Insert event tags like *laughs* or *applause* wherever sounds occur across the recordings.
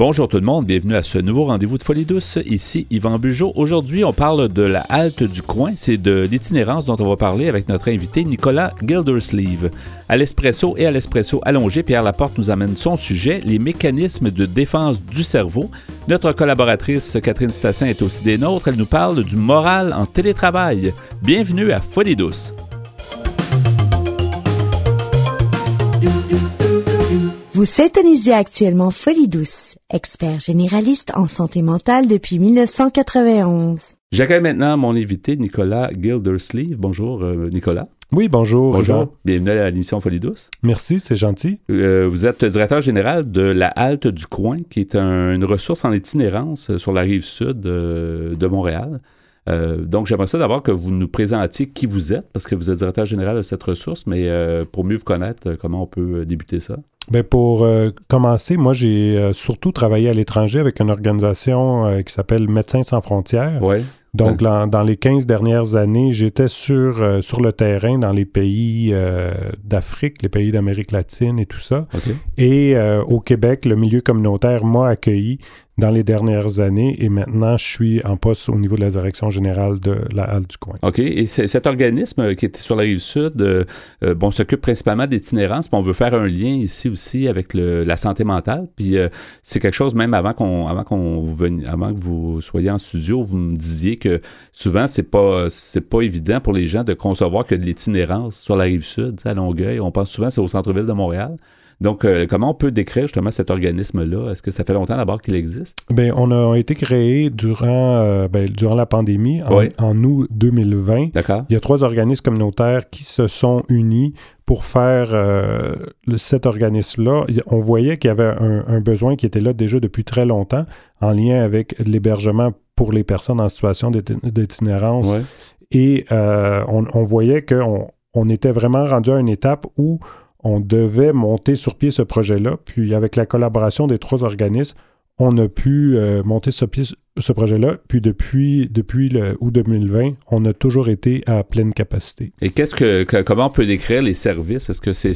Bonjour tout le monde, bienvenue à ce nouveau rendez-vous de Folie Douce. Ici Yvan Bugeaud. Aujourd'hui, on parle de la halte du coin. C'est de l'itinérance dont on va parler avec notre invité Nicolas Gildersleeve. À l'espresso et à l'espresso allongé, Pierre Laporte nous amène son sujet, les mécanismes de défense du cerveau. Notre collaboratrice Catherine Stassin est aussi des nôtres. Elle nous parle du moral en télétravail. Bienvenue à Folie Douce. Vous s'étonisez actuellement Folie Douce, expert généraliste en santé mentale depuis 1991. J'accueille maintenant mon invité Nicolas Gildersleeve. Bonjour euh, Nicolas. Oui, bonjour. Bonjour. Bienvenue à l'émission Folie Douce. Merci, c'est gentil. Euh, vous êtes directeur général de la Halte du Coin, qui est une ressource en itinérance sur la rive sud euh, de Montréal. Euh, donc, j'aimerais ça d'abord que vous nous présentiez qui vous êtes, parce que vous êtes directeur général de cette ressource, mais euh, pour mieux vous connaître, euh, comment on peut débuter ça? Bien, pour commencer, moi, j'ai surtout travaillé à l'étranger avec une organisation qui s'appelle Médecins sans frontières. Oui. Donc, dans, les 15 dernières années, j'étais sur, sur le terrain dans les pays d'Afrique, les pays d'Amérique latine et tout ça. Et au Québec, le milieu communautaire m'a accueilli dans les dernières années et maintenant je suis en poste au niveau de la direction générale de la halle du coin. OK. Et cet organisme qui était sur la rive sud, euh, euh, bon, s'occupe principalement d'itinérance, mais on veut faire un lien ici aussi avec la santé mentale. Puis euh, c'est quelque chose, même avant qu'on avant qu'on avant que vous soyez en studio, vous me disiez que souvent c'est pas c'est pas évident pour les gens de concevoir que de l'itinérance sur la rive sud, à Longueuil. On pense souvent c'est au centre-ville de Montréal. Donc, euh, comment on peut décrire justement cet organisme-là? Est-ce que ça fait longtemps d'abord qu'il existe? Bien, on a été créé durant, euh, ben, durant la pandémie, en, août 2020. D'accord. Il y a trois organismes communautaires qui se sont unis pour faire euh, cet organisme-là. On voyait qu'il y avait un, besoin qui était là déjà depuis très longtemps en lien avec l'hébergement pour les personnes en situation d'itinérance. Et on, on, voyait qu'on on était vraiment rendu à une étape où on devait monter sur pied ce projet-là. Puis avec la collaboration des trois organismes, on a pu euh, monter sur pied ce projet-là. Puis depuis, depuis le août 2020, on a toujours été à pleine capacité. Et qu'est-ce que, comment on peut décrire les services? Est-ce que c'est,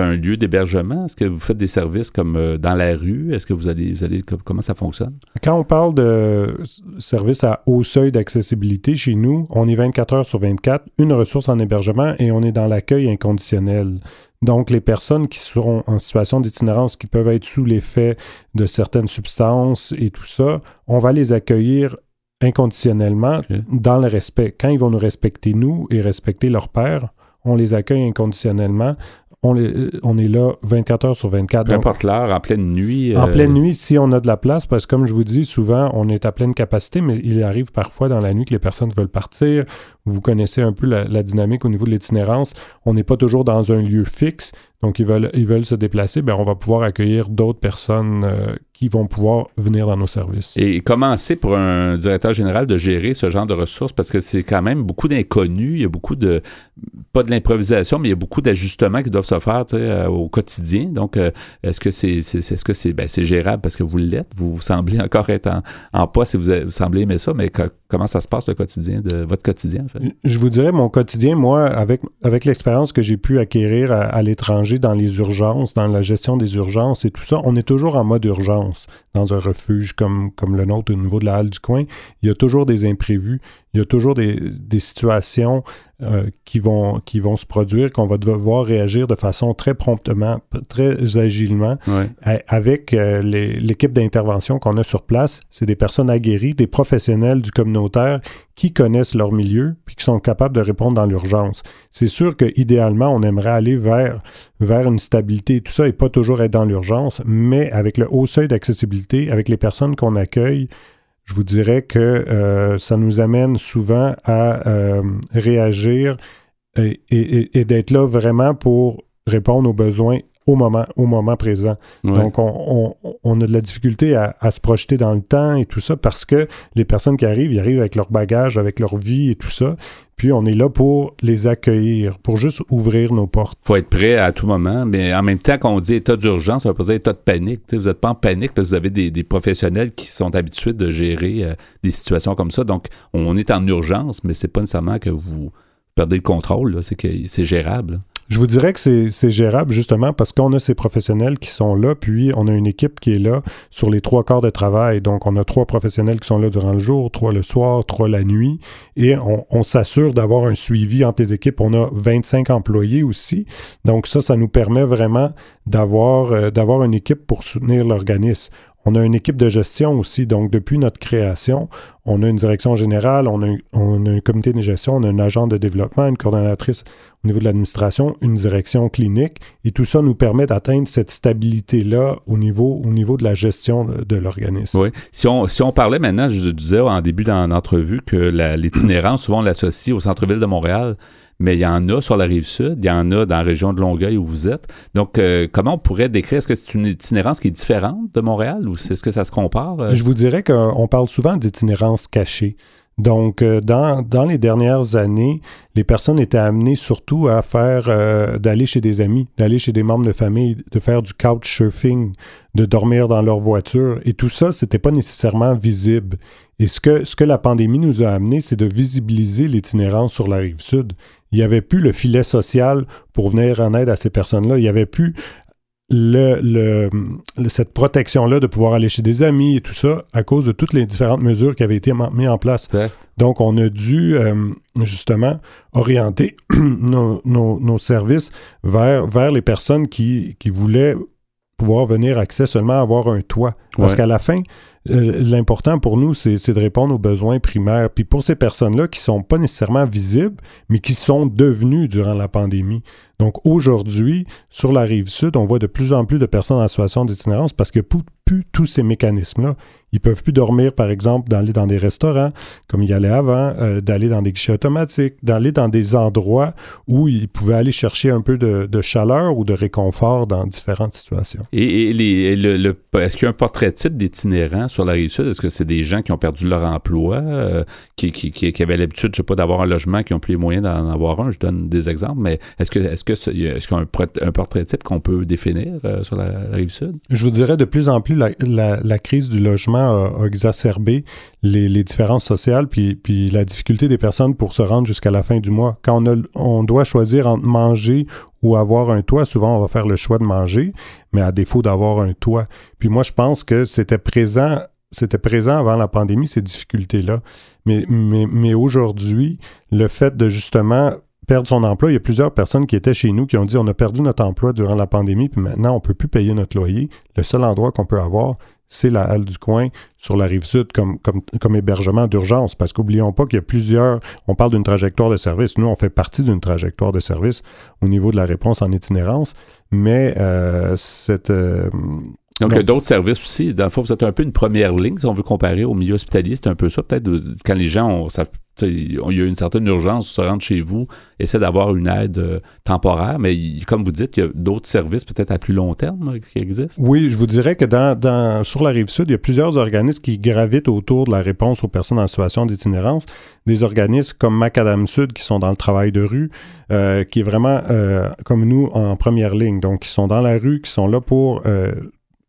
un, lieu d'hébergement? Est-ce que vous faites des services comme euh, dans la rue? Est-ce que vous allez, vous allez, comment ça fonctionne? Quand on parle de services à haut seuil d'accessibilité chez nous, on est 24 heures sur 24, une ressource en hébergement et on est dans l'accueil inconditionnel. Donc, les personnes qui seront en situation d'itinérance, qui peuvent être sous l'effet de certaines substances et tout ça, on va les accueillir inconditionnellement dans le respect. Quand ils vont nous respecter, nous, et respecter leur père, on les accueille inconditionnellement on, est là 24 heures sur 24. Peu importe l'heure, en pleine nuit. En euh, pleine nuit, si on a de la place, parce que comme je vous dis, souvent, on est à pleine capacité, mais il arrive parfois dans la nuit que les personnes veulent partir. Vous connaissez un peu la, dynamique au niveau de l'itinérance. On n'est pas toujours dans un lieu fixe, donc ils veulent, ils veulent se déplacer. Bien, on va pouvoir accueillir d'autres personnes euh, qui vont pouvoir venir dans nos services. Et comment c'est pour un directeur général de gérer ce genre de ressources? Parce que c'est quand même beaucoup d'inconnus, il y a beaucoup de, pas de l'improvisation, mais il y a beaucoup d'ajustements qui doivent se faire euh, au quotidien. Donc, euh, est-ce que c'est est, ce que c'est ben, gérable parce que vous l'êtes? Vous, semblez encore être en, en poste et vous, semblez aimer ça, mais comment ça se passe le quotidien, de votre quotidien? En fait? Je vous dirais, mon quotidien, moi, avec, avec l'expérience que j'ai pu acquérir à l'étranger dans les urgences, dans la gestion des urgences et tout ça, on est toujours en mode urgence dans un refuge comme, comme le nôtre au niveau de la halle du coin. Il y a toujours des imprévus, il y a toujours des, situations euh, qui, vont, qui vont se produire, qu'on va devoir réagir de façon très promptement, très agilement. Avec euh, l'équipe d'intervention qu'on a sur place, c'est des personnes aguerries, des professionnels du communautaire qui connaissent leur milieu puis qui sont capables de répondre dans l'urgence. C'est sûr qu'idéalement, on aimerait aller vers, vers une stabilité et tout ça et pas toujours être dans l'urgence, mais avec le haut seuil d'accessibilité, avec les personnes qu'on accueille, je vous dirais que euh, ça nous amène souvent à euh, réagir et, d'être là vraiment pour répondre aux besoins au moment, au moment présent. Donc, on, a de la difficulté à, se projeter dans le temps et tout ça parce que les personnes qui arrivent, ils arrivent avec leur bagage, avec leur vie et tout ça. Puis on est là pour les accueillir, pour juste ouvrir nos portes. faut être prêt à tout moment, mais en même temps, quand on dit état d'urgence, ça veut pas dire état de panique. vous n'êtes pas en panique parce que vous avez des, professionnels qui sont habitués de gérer euh, des situations comme ça. Donc, on est en urgence, mais c'est pas nécessairement que vous perdez le contrôle, c'est que c'est gérable. Je vous dirais que c'est gérable justement parce qu'on a ces professionnels qui sont là, puis on a une équipe qui est là sur les trois quarts de travail. Donc, on a trois professionnels qui sont là durant le jour, trois le soir, trois la nuit, et on, s'assure d'avoir un suivi entre les équipes. On a 25 employés aussi. Donc, ça, ça nous permet vraiment d'avoir euh, une équipe pour soutenir l'organisme. On a une équipe de gestion aussi. Donc, depuis notre création, on a une direction générale, on a, un, comité de gestion, on a un agent de développement, une coordonnatrice au niveau de l'administration, une direction clinique. Et tout ça nous permet d'atteindre cette stabilité-là au niveau, au niveau de la gestion de, l'organisme. Oui. Si on, si on parlait maintenant, je disais en début d'entrevue que l'itinérance, souvent on l'associe au centre-ville de Montréal mais il y en a sur la rive sud, il y en a dans la région de Longueuil où vous êtes. Donc, euh, comment on pourrait décrire, est-ce que c'est une itinérance qui est différente de Montréal ou est-ce que ça se compare? Euh? Je vous dirais qu'on parle souvent d'itinérance cachée. Donc, euh, dans, dans, les dernières années, les personnes étaient amenées surtout à faire, d'aller chez des amis, d'aller chez des membres de famille, de faire du couchsurfing, de dormir dans leur voiture. Et tout ça, c'était pas nécessairement visible. Et ce que, ce que la pandémie nous a amené, c'est de visibiliser l'itinérance sur la rive sud. Il n'y avait plus le filet social pour venir en aide à ces personnes-là. Il n'y avait plus le, cette protection-là de pouvoir aller chez des amis et tout ça à cause de toutes les différentes mesures qui avaient été mises en place. Donc, on a dû euh, justement orienter *clears throat* nos, services vers, vers les personnes qui, qui voulaient pouvoir venir accès seulement à avoir un toit. Parce qu'à la fin, l'important pour nous, c'est de répondre aux besoins primaires. Puis pour ces personnes-là qui ne sont pas nécessairement visibles, mais qui sont devenues durant la pandémie. Donc aujourd'hui, sur la rive sud, on voit de plus en plus de personnes en situation d'itinérance parce que plus tous ces mécanismes-là. Ils peuvent plus dormir, par exemple, d'aller dans des restaurants, comme il y allait avant, euh, d'aller dans des guichets automatiques, d'aller dans des endroits où ils pouvaient aller chercher un peu de, chaleur ou de réconfort dans différentes situations. Et, est-ce qu'il y a un portrait type d'itinérants sur la rive sud? Est-ce que c'est des gens qui ont perdu leur emploi, euh, qui, qui, avaient l'habitude, je sais pas, d'avoir un logement, qui n'ont plus les moyens d'en avoir un? Je donne des exemples, mais est-ce que est-ce que est-ce qu'il y a un, portrait type qu'on peut définir euh, sur la, rive sud? Je vous dirais de plus en plus la, crise du logement a, exacerbé les, différences sociales puis, puis la difficulté des personnes pour se rendre jusqu'à la fin du mois. Quand on, on doit choisir entre manger ou avoir un toit, souvent on va faire le choix de manger, mais à défaut d'avoir un toit. Puis moi, je pense que c'était présent c'était présent avant la pandémie, ces difficultés-là. Mais, mais, mais aujourd'hui, le fait de justement perdre son emploi. Il y a plusieurs personnes qui étaient chez nous qui ont dit on a perdu notre emploi durant la pandémie, puis maintenant on ne peut plus payer notre loyer. Le seul endroit qu'on peut avoir, c'est la halle du coin sur la rive sud comme, hébergement d'urgence. Parce qu'oublions pas qu'il y a plusieurs, on parle d'une trajectoire de service. Nous, on fait partie d'une trajectoire de service au niveau de la réponse en itinérance, mais euh, cette... Euh, donc, il y a d'autres services aussi. Dans le fond, vous êtes un peu une première ligne, si on veut comparer au milieu hospitalier. C'est un peu ça, peut-être, quand les gens ont, il y a une certaine urgence, se rendre chez vous, essaie d'avoir une aide euh, temporaire, mais comme vous dites, il y a d'autres services peut-être à plus long terme euh, qui existent. Oui, je vous dirais que dans, sur la rive sud, il y a plusieurs organismes qui gravitent autour de la réponse aux personnes en situation d'itinérance. Des organismes comme Macadam Sud qui sont dans le travail de rue, euh, qui est vraiment comme nous en première ligne. Donc, qui sont dans la rue, qui sont là pour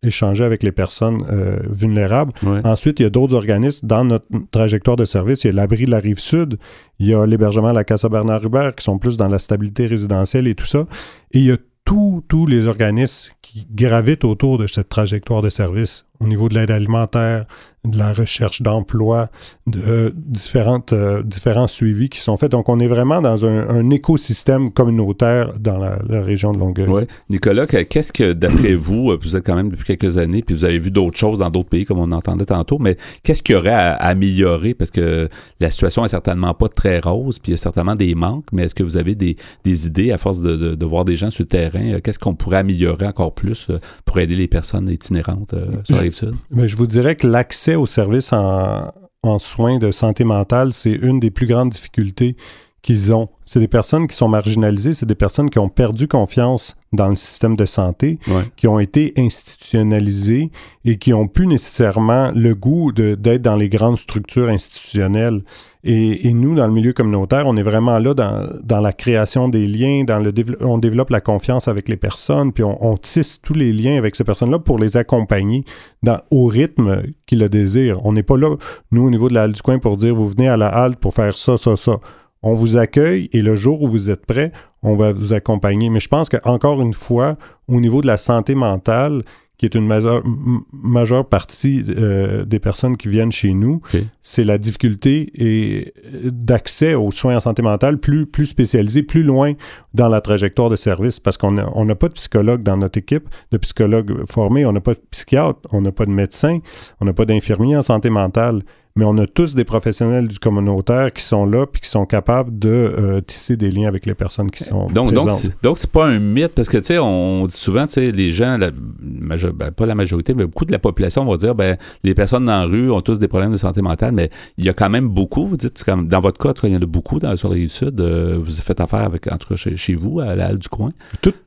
échanger avec les personnes euh, vulnérables. Ensuite, il y a d'autres organismes dans notre trajectoire de service. Il y a l'abri de la rive sud, il y a l'hébergement à la Casa Bernard Hubert qui sont plus dans la stabilité résidentielle et tout ça. Et il y a tous les organismes qui gravitent autour de cette trajectoire de service au niveau de l'aide alimentaire, de la recherche d'emploi, de différentes, euh, différents suivis qui sont faits. Donc, on est vraiment dans un, écosystème communautaire dans la, région de Longueuil. Oui. Nicolas, qu'est-ce que, d'après vous, euh, vous êtes quand même depuis quelques années, puis vous avez vu d'autres choses dans d'autres pays, comme on entendait tantôt, mais qu'est-ce qu'il y aurait à, améliorer? Parce que la situation est certainement pas très rose, puis il y a certainement des manques, mais est-ce que vous avez des, idées, à force de, voir des gens sur le terrain, euh, qu'est-ce qu'on pourrait améliorer encore plus pour aider les personnes itinérantes sur la? Mais je vous dirais que l'accès aux services en, soins de santé mentale, c'est une des plus grandes difficultés qu'ils ont. C'est des personnes qui sont marginalisées, c'est des personnes qui ont perdu confiance dans le système de santé, qui ont été institutionnalisées et qui n'ont plus nécessairement le goût d'être dans les grandes structures institutionnelles. Et, nous, dans le milieu communautaire, on est vraiment là dans, la création des liens, dans le on développe la confiance avec les personnes, puis on, tisse tous les liens avec ces personnes-là pour les accompagner dans, au rythme qu'ils le désirent. On n'est pas là, nous, au niveau de la halle du coin, pour dire vous venez à la halte pour faire ça, ça, ça. On vous accueille et le jour où vous êtes prêt, on va vous accompagner. Mais je pense qu'encore une fois, au niveau de la santé mentale, qui est une majeure, majeure partie euh, des personnes qui viennent chez nous, c'est la difficulté et euh, d'accès aux soins en santé mentale plus, plus spécialisés, plus loin dans la trajectoire de service, parce qu'on n'a on pas de psychologue dans notre équipe, de psychologue formés, on n'a pas de psychiatre, on n'a pas de médecin, on n'a pas d'infirmier en santé mentale mais on a tous des professionnels du communautaire qui sont là puis qui sont capables de euh, tisser des liens avec les personnes qui sont donc, présentes. Donc, c'est pas un mythe, parce que, tu sais, on, dit souvent, tu sais, les gens, la, ben, pas la majorité, mais beaucoup de la population vont dire, ben, les personnes dans la rue ont tous des problèmes de santé mentale, mais il y a quand même beaucoup, vous dites, comme, dans votre cas, il y en a beaucoup dans, sur la rive sud, euh, vous faites affaire avec, en tout cas, chez, vous, à la halle du coin.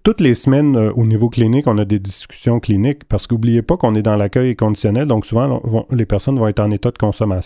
toutes les semaines, euh, au niveau clinique, on a des discussions cliniques, parce qu'oubliez pas qu'on est dans l'accueil conditionnel, donc souvent, les personnes vont être en état de consommation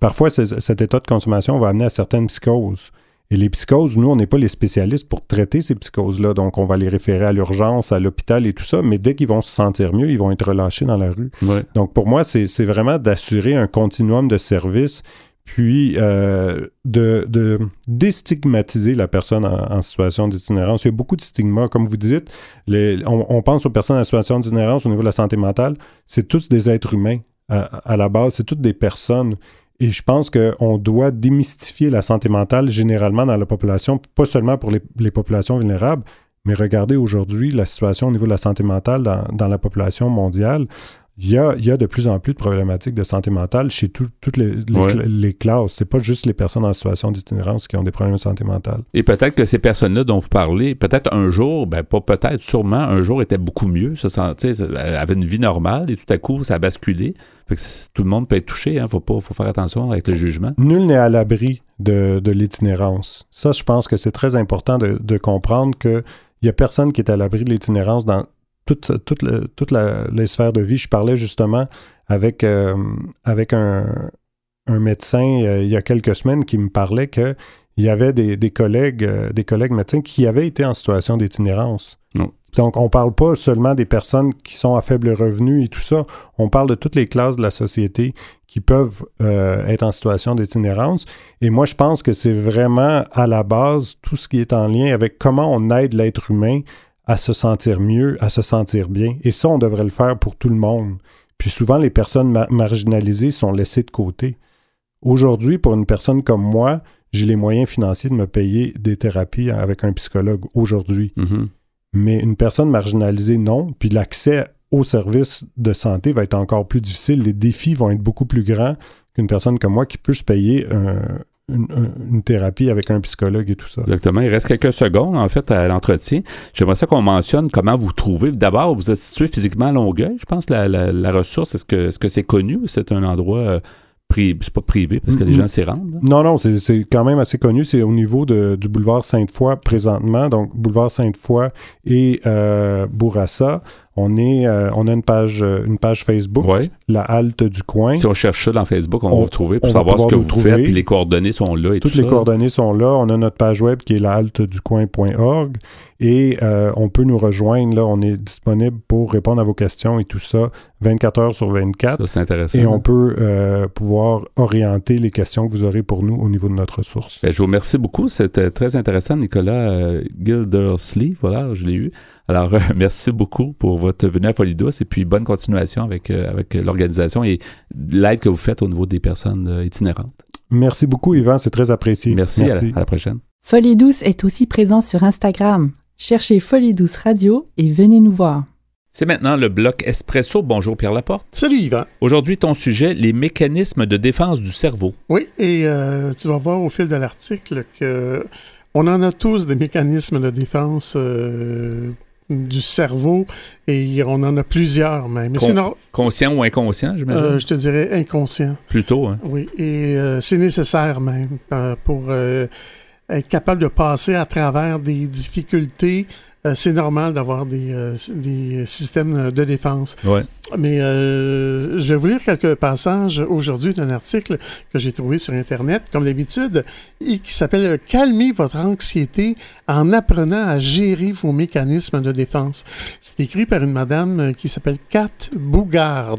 Parfois, cet état de consommation va amener à certaines psychoses. Et les psychoses, nous, on n'est pas les spécialistes pour traiter ces psychoses-là. Donc, on va les référer à l'urgence, à l'hôpital et tout ça. Mais dès qu'ils vont se sentir mieux, ils vont être relâchés dans la rue. Donc, pour moi, c'est vraiment d'assurer un continuum de services, puis euh, de, déstigmatiser la personne en, situation d'itinérance. Il y a beaucoup de stigmas. Comme vous dites, on, pense aux personnes en situation d'itinérance au niveau de la santé mentale. C'est tous des êtres humains à, la base, c'est toutes des personnes. Et je pense qu'on doit démystifier la santé mentale généralement dans la population, pas seulement pour les, populations vulnérables, mais regardez aujourd'hui la situation au niveau de la santé mentale dans la population mondiale il y, a, il y a de plus en plus de problématiques de santé mentale chez toutes les, les, les, classes. C'est pas juste les personnes en situation d'itinérance qui ont des problèmes de santé mentale. Et peut-être que ces personnes-là dont vous parlez, peut-être un jour, ben pas peut-être, sûrement, un jour étaient beaucoup mieux, se sentait, avaient une vie normale et tout à coup, ça a basculé. tout le monde peut être touché, hein, faut pas, faut faire attention avec le jugement. Nul n'est à l'abri de, de l'itinérance. Ça, je pense que c'est très important de, de comprendre que il y a personne qui est à l'abri de l'itinérance dans toute, toute, toute la, les sphères de vie. Je parlais justement avec, euh, avec un, un médecin euh, il y a quelques semaines qui me parlait qu'il y avait des, des collègues, euh, des collègues médecins qui avaient été en situation d'itinérance. Donc, on ne parle pas seulement des personnes qui sont à faible revenu et tout ça. On parle de toutes les classes de la société qui peuvent être en situation d'itinérance. Et moi, je pense que c'est vraiment à la base tout ce qui est en lien avec comment on aide l'être humain à se sentir mieux, à se sentir bien. Et ça, on devrait le faire pour tout le monde. Puis souvent, les personnes marginalisées sont laissées de côté. Aujourd'hui, pour une personne comme moi, j'ai les moyens financiers de me payer des thérapies avec un psychologue aujourd'hui. Mm-hmm. Mais une personne marginalisée, non. Puis l'accès aux services de santé va être encore plus difficile. Les défis vont être beaucoup plus grands qu'une personne comme moi qui peut se payer un, une, thérapie avec un psychologue et tout ça. Exactement. Il reste quelques secondes, en fait, à l'entretien. J'aimerais ça qu'on mentionne comment vous trouvez. D'abord, vous êtes situé physiquement à Longueuil, je pense, la, la, ressource. Est-ce que c'est -ce c'est connu ou c'est un endroit... Euh, c'est pas privé parce que les gens s'y rendent. Non, non, c'est quand même assez connu. C'est au niveau de, du boulevard Sainte-Foy présentement. Donc, boulevard Sainte-Foy et euh, Bourassa. On, est, euh, on a une page, euh, une page Facebook, la halte du coin. Si on cherche ça dans Facebook, on, va vous trouver pour savoir ce que vous faites. Puis les coordonnées sont là et Toutes tout les coordonnées sont là. On a notre page web qui est la coin.org et euh, on peut nous rejoindre. Là, on est disponible pour répondre à vos questions et tout ça 24 heures sur 24. Ça, c'est intéressant. Et on peut pouvoir orienter les questions que vous aurez pour nous au niveau de notre ressource. Ben, je vous remercie beaucoup. C'était très intéressant, Nicolas Gildersley. Voilà, je l'ai eu. Alors, *laughs* merci beaucoup pour votre venue à Folie Douce et puis bonne continuation avec, euh, avec l'organisation et l'aide que vous faites au niveau des personnes euh, itinérantes. Merci beaucoup, Yvan, c'est très apprécié. Merci, À, la, prochaine. Folie Douce est aussi présent sur Instagram. Cherchez Folie Douce Radio et venez nous voir. C'est maintenant le bloc Espresso. Bonjour Pierre Laporte. Salut Yvan. Aujourd'hui, ton sujet, les mécanismes de défense du cerveau. Oui, et euh, tu vas voir au fil de l'article que on en a tous des mécanismes de défense du cerveau et on en a plusieurs même. conscient ou inconscient, j'imagine? Euh, je te dirais inconscient. Plutôt, hein? Oui, et euh, c'est nécessaire même euh, pour être capable de passer à travers des difficultés. C'est normal d'avoir des, des, systèmes de défense. Ouais. Mais euh, je vais vous lire quelques passages aujourd'hui d'un article que j'ai trouvé sur Internet, comme d'habitude, et qui s'appelle Calmer votre anxiété en apprenant à gérer vos mécanismes de défense. C'est écrit par une madame qui s'appelle Kat Bougard,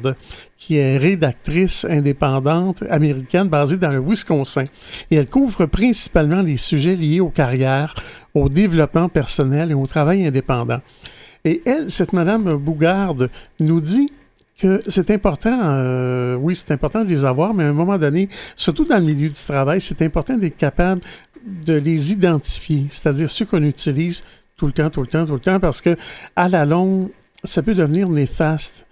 qui est rédactrice indépendante américaine basée dans le Wisconsin. Et elle couvre principalement les sujets liés aux carrières, au développement personnel et au travail indépendant. Et elle, cette Madame Bougarde, nous dit que c'est important, euh, oui, c'est important de les avoir, mais à un moment donné, surtout dans le milieu du travail, c'est important d'être capable de les identifier, c'est-à-dire ceux qu'on utilise tout le temps, tout le temps, tout le temps, parce que à la longue, ça peut devenir néfaste.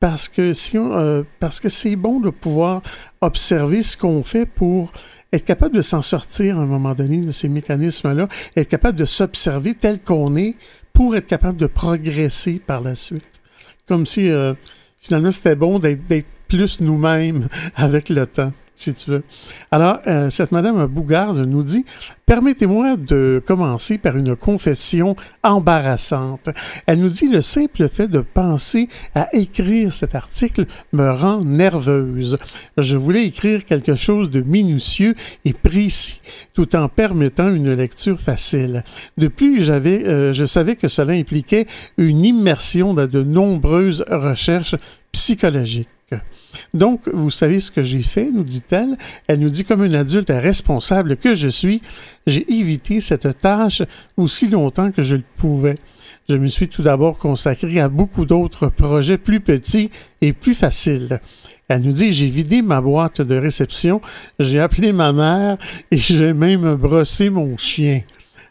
Parce que si on, euh, parce que c'est bon de pouvoir observer ce qu'on fait pour être capable de s'en sortir à un moment donné de ces mécanismes-là, être capable de s'observer tel qu'on est pour être capable de progresser par la suite. Comme si euh, finalement c'était bon d'être plus nous-mêmes *laughs* avec le temps Alors, euh, cette Madame Bougarde nous dit Permettez-moi de commencer par une confession embarrassante. Elle nous dit Le simple fait de penser à écrire cet article me rend nerveuse. Je voulais écrire quelque chose de minutieux et précis, tout en permettant une lecture facile. De plus, j'avais, euh, je savais que cela impliquait une immersion dans de nombreuses recherches psychologiques. Donc, vous savez ce que j'ai fait, nous dit-elle. Elle nous dit, comme une adulte responsable que je suis, j'ai évité cette tâche aussi longtemps que je le pouvais. Je me suis tout d'abord consacré à beaucoup d'autres projets plus petits et plus faciles. Elle nous dit, j'ai vidé ma boîte de réception, j'ai appelé ma mère et j'ai même brossé mon chien.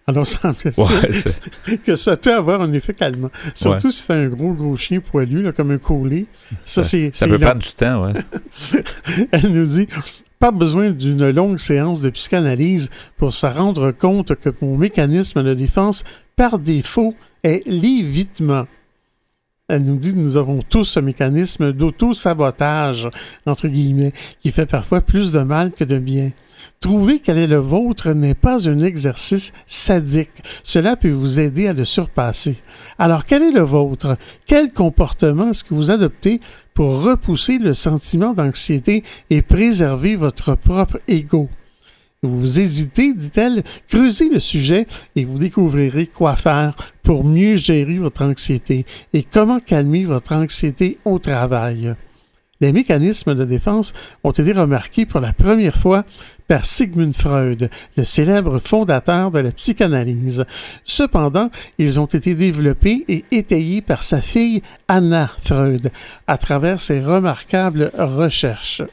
Alors, semble ouais, *laughs* que ça peut avoir un effet calmant. Surtout si c'est un gros, gros chien poilu, comme un collier. Ça, c'est. Ça peut prendre du temps, ouais. *laughs* Elle nous dit pas besoin d'une longue séance de psychanalyse pour se rendre compte que mon mécanisme de défense, par défaut, est l'évitement. Elle nous dit que nous avons tous ce mécanisme d'auto-sabotage, entre guillemets, qui fait parfois plus de mal que de bien. Trouver quel est le vôtre n'est pas un exercice sadique. Cela peut vous aider à le surpasser. Alors, quel est le vôtre? Quel comportement est-ce que vous adoptez pour repousser le sentiment d'anxiété et préserver votre propre ego? Vous hésitez, dit-elle, creusez le sujet et vous découvrirez quoi faire pour mieux gérer votre anxiété et comment calmer votre anxiété au travail. Les mécanismes de défense ont été remarqués pour la première fois par Sigmund Freud, le célèbre fondateur de la psychanalyse. Cependant, ils ont été développés et étayés par sa fille Anna Freud à travers ses remarquables recherches.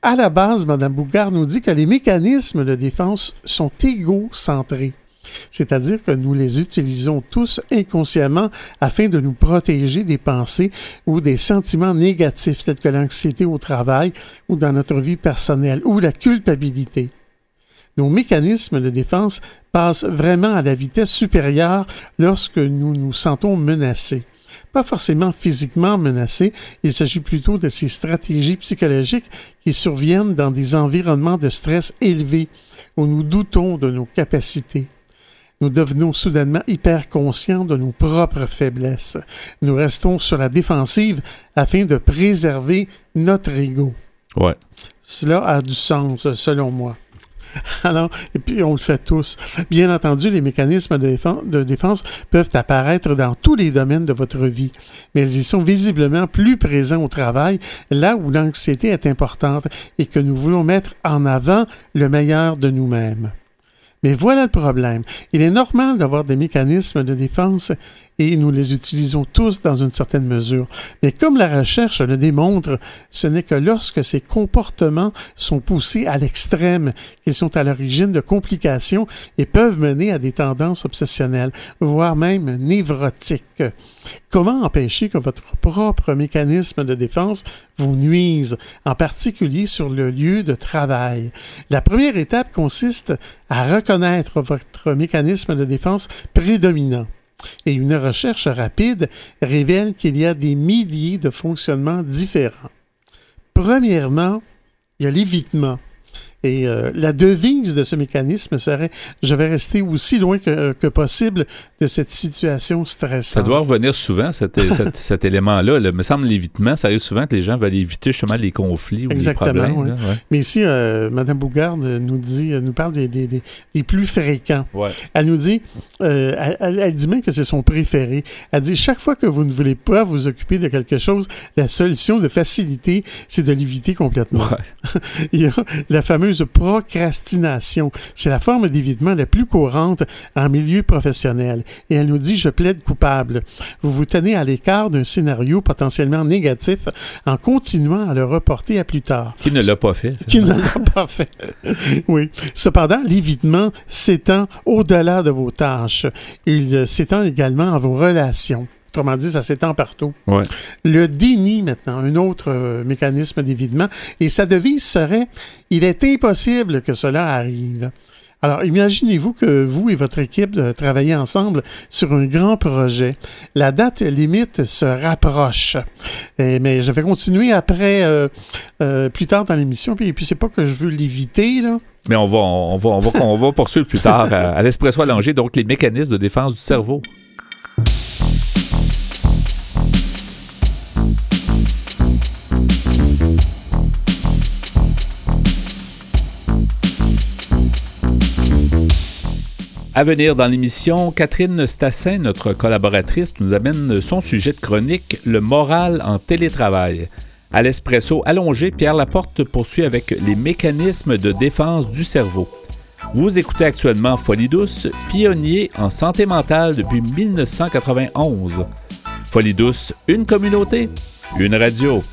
À la base, Mme Bougard nous dit que les mécanismes de défense sont égocentrés. C'est-à-dire que nous les utilisons tous inconsciemment afin de nous protéger des pensées ou des sentiments négatifs tels que l'anxiété au travail ou dans notre vie personnelle ou la culpabilité. Nos mécanismes de défense passent vraiment à la vitesse supérieure lorsque nous nous sentons menacés pas forcément physiquement menacés, il s'agit plutôt de ces stratégies psychologiques qui surviennent dans des environnements de stress élevés, où nous doutons de nos capacités nous devenons soudainement hyper conscients de nos propres faiblesses. Nous restons sur la défensive afin de préserver notre ego. Ouais. Cela a du sens, selon moi. Alors, et puis on le fait tous. Bien entendu, les mécanismes de défense, de défense, peuvent apparaître dans tous les domaines de votre vie, mais ils sont visiblement plus présents au travail, là où l'anxiété est importante et que nous voulons mettre en avant le meilleur de nous-mêmes. Mais voilà le problème. Il est normal d'avoir des mécanismes de défense et nous les utilisons tous dans une certaine mesure. Mais comme la recherche le démontre, ce n'est que lorsque ces comportements sont poussés à l'extrême qu'ils sont à l'origine de complications et peuvent mener à des tendances obsessionnelles, voire même névrotiques. Comment empêcher que votre propre mécanisme de défense vous nuise, en particulier sur le lieu de travail? La première étape consiste à reconnaître votre mécanisme de défense prédominant. Et une recherche rapide révèle qu'il y a des milliers de fonctionnements différents. Premièrement, il y a l'évitement. Et euh, la devise de ce mécanisme serait je vais rester aussi loin que, que possible de cette situation stressante. Ça doit revenir souvent, cet, cet, *laughs* cet élément-là. Il me semble l'évitement, ça arrive souvent que les gens veulent éviter justement les conflits ou Exactement, les problèmes. oui. là, ouais. Mais ici, euh, Mme Bougarde nous dit, nous parle des, des, des, des plus fréquents. Ouais. Elle nous dit, euh, elle, dit même que c'est son préféré. Elle dit, chaque fois que vous ne voulez pas vous occuper de quelque chose, la solution de facilité, c'est de l'éviter complètement. Ouais. *laughs* Il y a la fameuse procrastination. C'est la forme d'évitement la plus courante en milieu professionnel. Et elle nous dit, je plaide coupable. Vous vous tenez à l'écart d'un scénario potentiellement négatif en continuant à le reporter à plus tard Qui ne l'a pas fait? *laughs* qui ne l'a pas fait. oui. Cependant, l'évitement s'étend au-delà de vos tâches. Il s'étend également à vos relations. Autrement dit, ça s'étend partout. Ouais. Le déni, maintenant, un autre euh, mécanisme d'évitement. Et sa devise serait Il est impossible que cela arrive. Alors, imaginez-vous que vous et votre équipe euh, travaillez ensemble sur un grand projet. La date limite se rapproche. Et- mais je vais continuer après, euh, euh, plus tard dans l'émission. Puis, puis c'est pas que je veux l'éviter, là. Mais on va, on va, on va, on va poursuivre plus tard à, à l'espresso allongé, donc les mécanismes de défense du cerveau. À venir dans l'émission, Catherine Stassin, notre collaboratrice, nous amène son sujet de chronique, le moral en télétravail. À l'espresso allongé, Pierre Laporte poursuit avec les mécanismes de défense du cerveau. Vous écoutez actuellement Folie douce, pionnier en santé mentale depuis 1991. Folie douce, une communauté, une radio.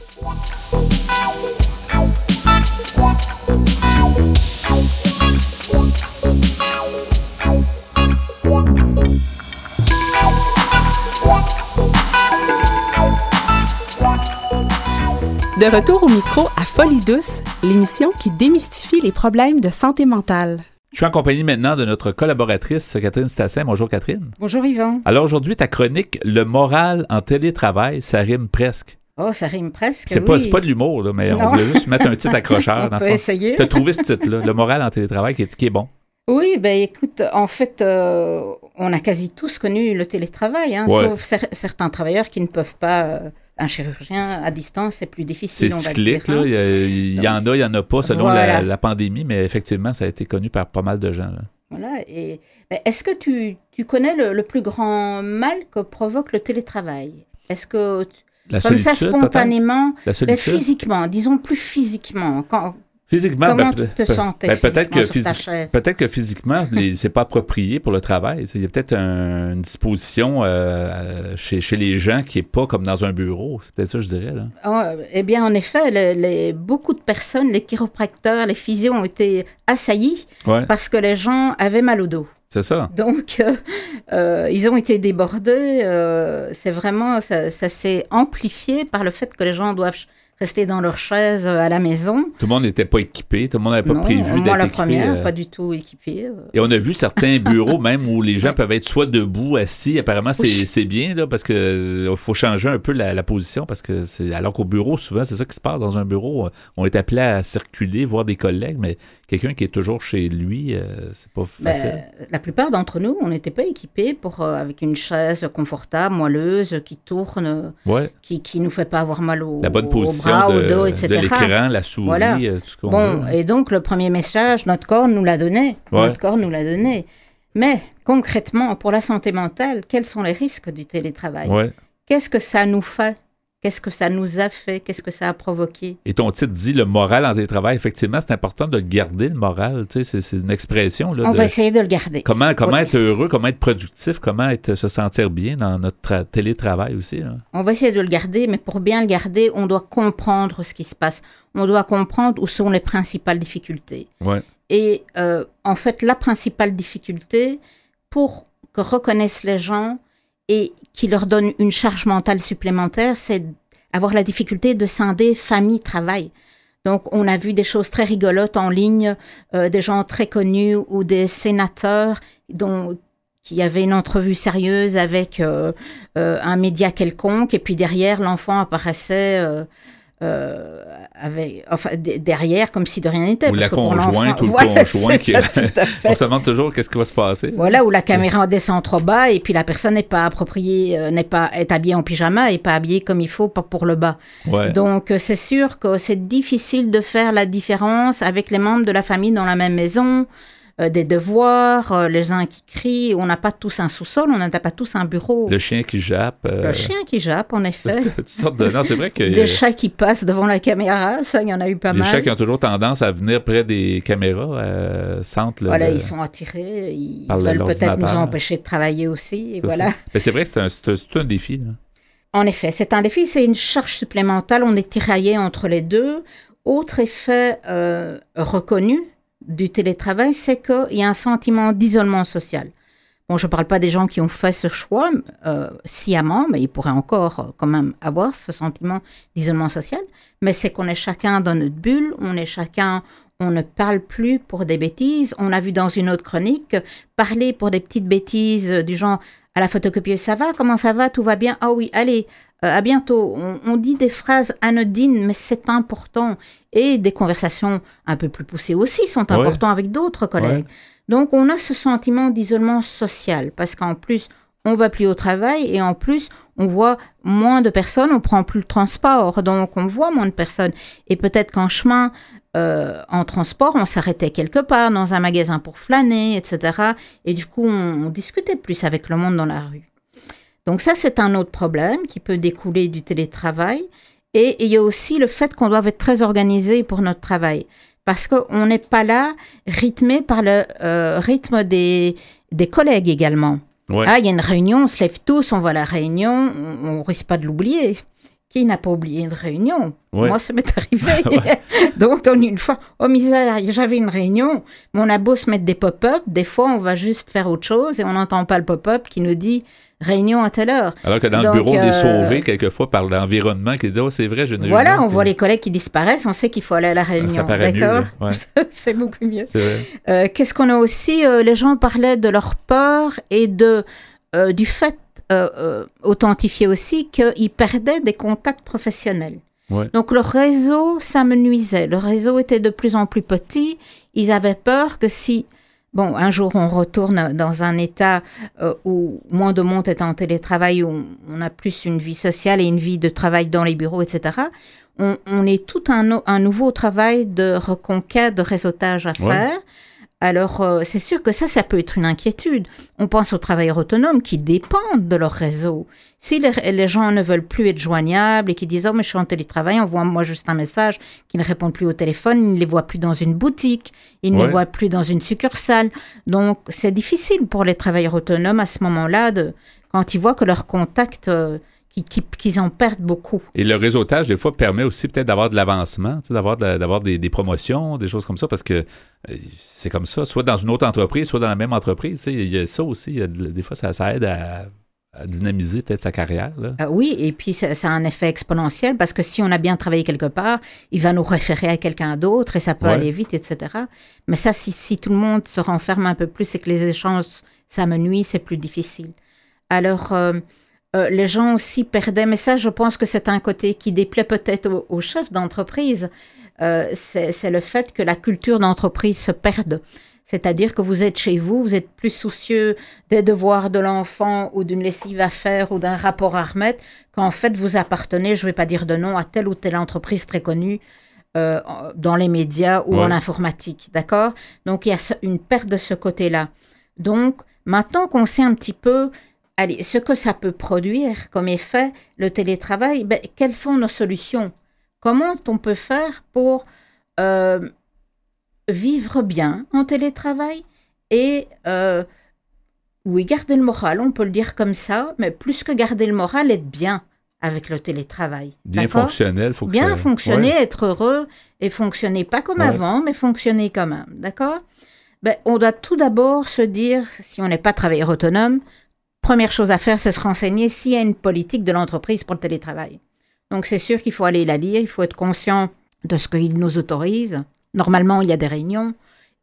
De retour au micro à Folie douce, l'émission qui démystifie les problèmes de santé mentale. Je suis en compagnie maintenant de notre collaboratrice Catherine Stassin. Bonjour Catherine. Bonjour Yvan. Alors aujourd'hui, ta chronique Le moral en télétravail, ça rime presque. Oh, ça rime presque. C'est pas, oui. pas de l'humour, là, mais on voulait juste mettre un titre accrocheur. On dans le peut fond. essayer. Tu as trouvé ce titre-là, Le moral en télétravail, qui est, qui est bon. Oui, ben écoute, en fait, euh, on a quasi tous connu le télétravail, hein, Ouais. sauf cer- certains travailleurs qui ne peuvent pas. euh, un chirurgien à distance, c'est plus difficile. C'est cyclique, là. hein. Il y, a- il y en a, il y en a pas selon Voilà. la, la pandémie, mais effectivement, ça a été connu par pas mal de gens. là. Voilà. Et ben, est-ce que tu, tu connais le, le plus grand mal que provoque le télétravail? Est-ce que tu- La comme ça solitude, spontanément, La ben, physiquement, disons plus physiquement, quand, Physiquement, comment ben, tu te peut- sentais ben, peut-être que, physiquement sur ta physi- chaise? peut-être que physiquement, c'est pas approprié pour le travail. Il y a peut-être un- une disposition euh, euh, chez, chez les gens qui est pas comme dans un bureau. C'est peut-être ça je dirais. Là. Oh, eh bien, en effet, le- les- beaucoup de personnes, les chiropracteurs, les physios ont été assaillis Ouais, parce que les gens avaient mal au dos. c'est ça. Donc, euh, euh, ils ont été débordés. c'est vraiment, ça, ça s'est amplifié par le fait que les gens doivent rester dans leur chaise euh, à la maison. Tout le monde n'était pas équipé. Tout le monde n'avait pas non, prévu d'être moi la équipé. première, euh, pas du tout équipée. euh. Et on a vu certains *laughs* bureaux même où les gens peuvent être soit debout, assis. Apparemment, c'est Oui. c'est bien là, parce que faut changer un peu la, la position parce que c'est alors qu'au bureau souvent c'est ça qui se passe dans un bureau. On est appelé à circuler, voir des collègues, mais quelqu'un qui est toujours chez lui, euh, c'est pas Ben, facile. la plupart d'entre nous, on n'était pas équipés pour, euh, avec une chaise confortable, moelleuse, qui tourne, ouais, qui ne nous fait pas avoir mal au, la bonne position bras, de, au dos, de etc. l'écran, la souris, Voilà. euh, tout ce qu'on Bon, veut. et donc le premier message, notre corps nous l'a donné. Ouais. Notre corps nous l'a donné. Mais concrètement, pour la santé mentale, quels sont les risques du télétravail? Ouais. Qu'est-ce que ça nous fait? Qu'est-ce que ça nous a fait? Qu'est-ce que ça a provoqué? Et ton titre dit le moral en télétravail. Effectivement, c'est important de garder le moral. Tu sais, c'est- une expression. Là, On de- va essayer de le garder. Comment, comment Oui. être heureux, comment être productif, comment être, se sentir bien dans notre tra- télétravail aussi. là. On va essayer de le garder, mais pour bien le garder, on doit comprendre ce qui se passe. On doit comprendre où sont les principales difficultés. Ouais. Et euh, en fait, la principale difficulté, pour que reconnaissent les gens et qui leur donnent une charge mentale supplémentaire, c'est avoir la difficulté de scinder famille-travail. Donc, on a vu des choses très rigolotes en ligne, euh, des gens très connus ou des sénateurs dont, qui avaient une entrevue sérieuse avec euh, euh, un média quelconque, et puis derrière, l'enfant apparaissait euh, avec, enfin, derrière, comme si de rien n'était. Ou la conjointe ou le *laughs* Voilà, conjoint qui. ça, tout à *laughs* fait. On se demande toujours qu'est-ce qui va se passer. Voilà, où la caméra descend trop bas et puis la personne n'est pas appropriée, euh, n'est pas est habillée en pyjama et pas habillée comme il faut pour, pour le bas. Ouais. Donc euh, c'est sûr que c'est difficile de faire la différence avec les membres de la famille dans la même maison, euh, des devoirs, euh, les uns qui crient. On n'a pas tous un sous-sol, on n'a pas tous un bureau. Le chien qui jappe. euh, Le chien qui jappe, en *laughs* effet. Toutes sortes de. Non, c'est vrai que. *laughs* Des chats qui passent devant la caméra, ça, il y en a eu pas les mal. chats qui ont toujours tendance à venir près des caméras, sentent le. Voilà, ils sont attirés, ils veulent peut-être nous empêcher de travailler aussi. Et voilà. ça. Mais c'est vrai que c'est un, c'est un- c'est un défi. là. En effet, c'est un défi, c'est une charge supplémentaire. On est tiraillé entre les deux. Autre effet euh, reconnu du télétravail, c'est qu'il y a un sentiment d'isolement social. Bon, je ne parle pas des gens qui ont fait ce choix euh, sciemment, mais ils pourraient encore euh, quand même avoir ce sentiment d'isolement social. Mais c'est qu'on est chacun dans notre bulle, on est chacun, on ne parle plus pour des bêtises. On a vu dans une autre chronique que parler pour des petites bêtises euh, du genre à la photocopieuse, ça va, comment ça va, tout va bien, ah oui, allez, à bientôt. On dit des phrases anodines, mais c'est important. Et des conversations un peu plus poussées aussi sont Ouais. importantes avec d'autres collègues. Donc on a ce sentiment d'isolement social parce qu'en plus on va plus au travail et en plus on voit moins de personnes, on prend plus le transport, donc on voit moins de personnes. Et peut-être qu'en chemin, euh, en transport, on s'arrêtait quelque part dans un magasin pour flâner, etc. Et du coup on, on discutait plus avec le monde dans la rue. Donc ça c'est un autre problème qui peut découler du télétravail. Et il y a aussi le fait qu'on doit être très organisé pour notre travail. Parce qu'on n'est pas là rythmé par le euh, rythme des, des collègues également. Ouais. Ah, il y a une réunion, on se lève tous, on va à la réunion, on, on risque pas de l'oublier. Qui n'a pas oublié une réunion Ouais. Moi, ça m'est arrivé. *laughs* *laughs* Donc, on, une fois, oh misère, j'avais une réunion, mais on a beau se mettre des pop-up, des fois, on va juste faire autre chose et on n'entend pas le pop-up qui nous dit réunion à telle heure. Alors que dans Donc, le bureau, on est euh, sauvé quelquefois par l'environnement qui dit Oh, c'est vrai, je ne Voilà, on voit les collègues qui disparaissent, on sait qu'il faut aller à la réunion. D'accord? Ouais, *laughs* C'est beaucoup mieux. Euh, Qu'est-ce qu'on a aussi? Euh, Les gens parlaient de leur peur et de, euh, du fait euh, euh, authentifié aussi qu'ils perdaient des contacts professionnels. Ouais. Donc le réseau, ça me nuisait. Le réseau était de plus en plus petit. Ils avaient peur que si, bon, un jour on retourne dans un état euh, où moins de monde est en télétravail, où on a plus une vie sociale et une vie de travail dans les bureaux, etc. On, on est tout un, no- un nouveau travail de reconquête, de réseautage à Ouais. faire. Alors, euh, c'est sûr que ça, ça peut être une inquiétude. On pense aux travailleurs autonomes qui dépendent de leur réseau. Si les, les gens ne veulent plus être joignables et qui disent, oh, mais je suis en télétravail, envoie-moi juste un message, qui ne répondent plus au téléphone, ils ne les voient plus dans une boutique, ils ne Ouais. les voient plus dans une succursale. Donc, c'est difficile pour les travailleurs autonomes à ce moment-là, de, quand ils voient que leur contact, euh, qu'ils qu'ils- qu'ils en perdent beaucoup. Et le réseautage, des fois, permet aussi peut-être d'avoir de l'avancement, d'avoir de la- d'avoir des, des promotions, des choses comme ça, parce que euh, c'est comme ça, soit dans une autre entreprise, soit dans la même entreprise. Il y a ça aussi. il y a de- des fois, ça, ça aide à, à dynamiser peut-être sa carrière. Là. Euh, oui, et puis ça, ça a un effet exponentiel parce que si on a bien travaillé quelque part, il va nous référer à quelqu'un d'autre et ça peut Ouais. aller vite, etc. Mais ça, si, si tout le monde se renferme un peu plus et que les échanges s'amenuisent, c'est plus difficile. Alors, euh, euh, les gens aussi perdaient, mais ça, je pense que c'est un côté qui déplaît peut-être aux, aux chefs d'entreprise. Euh, c'est le fait que la culture d'entreprise se perde. C'est-à-dire que vous êtes chez vous, vous êtes plus soucieux des devoirs de l'enfant ou d'une lessive à faire ou d'un rapport à remettre qu'en fait vous appartenez, je ne vais pas dire de nom, à telle ou telle entreprise très connue euh, dans les médias ou Ouais. en informatique. D'accord? Donc il y a une perte de ce côté-là. Donc maintenant qu'on sait un petit peu allez, ce que ça peut produire comme effet, le télétravail, ben, quelles sont nos solutions? Comment on peut faire pour euh, vivre bien en télétravail et euh, oui, garder le moral, on peut le dire comme ça, mais plus que garder le moral, être bien avec le télétravail. Bien fonctionnel. Faut que Bien ça- fonctionner, Ouais. être heureux et fonctionner pas comme Ouais. avant, mais fonctionner quand même. D'accord? Ben, On doit tout d'abord se dire, si on n'est pas travailleur autonome, première chose à faire, c'est se renseigner s'il y a une politique de l'entreprise pour le télétravail. Donc c'est sûr qu'il faut aller la lire, il faut être conscient de ce qu'il nous autorise. Normalement, il y a des réunions.